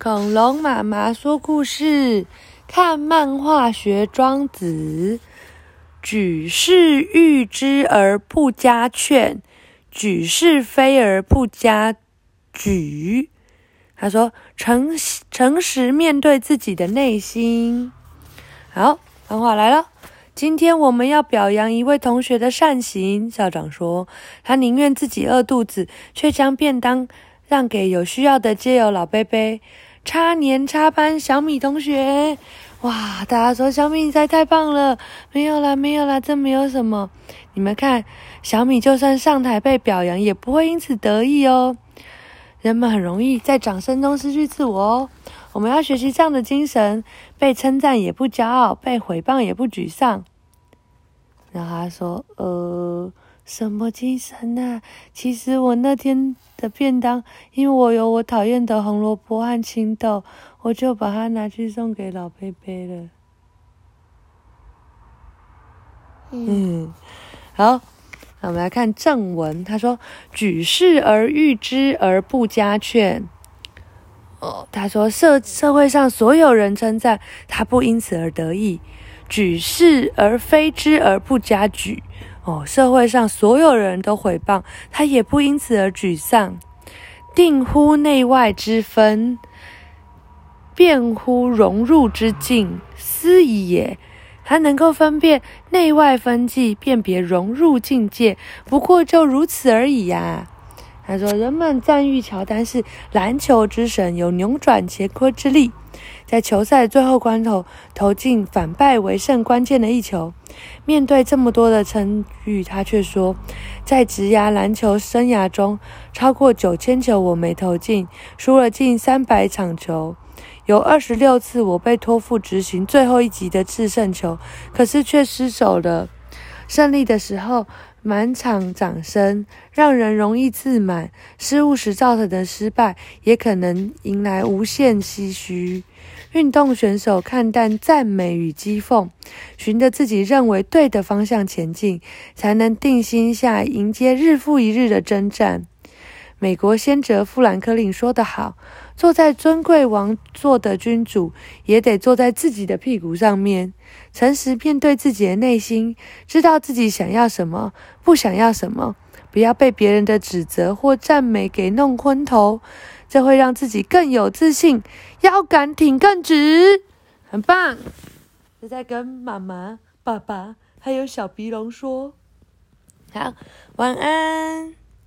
恐龙妈妈说故事，看漫画学庄子。举是誉之而不加劝，举是非而不加沮。他说：“诚诚实面对自己的内心。”好，漫画来了。今天我们要表扬一位同学的善行。校长说：“他宁愿自己饿肚子，却将便当让给有需要的街友老伯伯。”差年差班小米同学，哇！大家说小米你太棒了。没有啦，没有啦，这没有什么。你们看，小米就算上台被表扬，也不会因此得意哦。人们很容易在掌声中失去自我哦。我们要学习这样的精神：被称赞也不骄傲，被毁谤也不沮丧。然后他说：“呃，什么精神啊？其实我那天的便当，因为我有我讨厌的红萝卜和青豆，我就把它拿去送给老贝贝了。”嗯，好。那我们来看正文，他说：“举世而誉之而不加劝。”哦，他说社社会上所有人称赞他，不因此而得意；举世而非之而不加沮。哦，社会上所有人都毁谤他，也不因此而沮丧。定乎内外之分，辨乎融入之境，斯已也。他能够分辨内外分际，辨别融入境界，不过就如此而已呀、啊。他说：“人们赞誉乔丹是篮球之神，有扭转乾坤之力，在球赛最后关头投进反败为胜关键的一球。面对这么多的称誉，他却说，在职涯篮球生涯中，超过九千球我没投进，输了近三百场球。”有二十六次，我被托付执行最后一击的制胜球，可是却失手了。胜利的时候，满场掌声，让人容易自满；失误时造成的失败，也可能迎来无限唏嘘。运动选手看淡赞美与讥讽，循着自己认为对的方向前进，才能定心下迎接日复一日的征战。美国先哲富兰克林说得好。坐在尊贵王座的君主，也得坐在自己的屁股上面，诚实面对自己的内心，知道自己想要什么，不想要什么，不要被别人的指责或赞美给弄昏头，这会让自己更有自信，腰杆挺更直，很棒。是在跟妈妈、爸爸还有小鼻龙说，好，晚安。